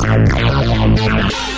Thank you.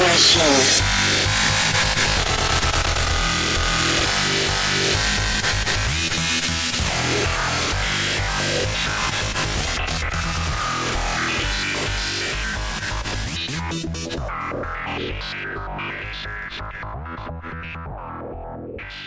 Sessions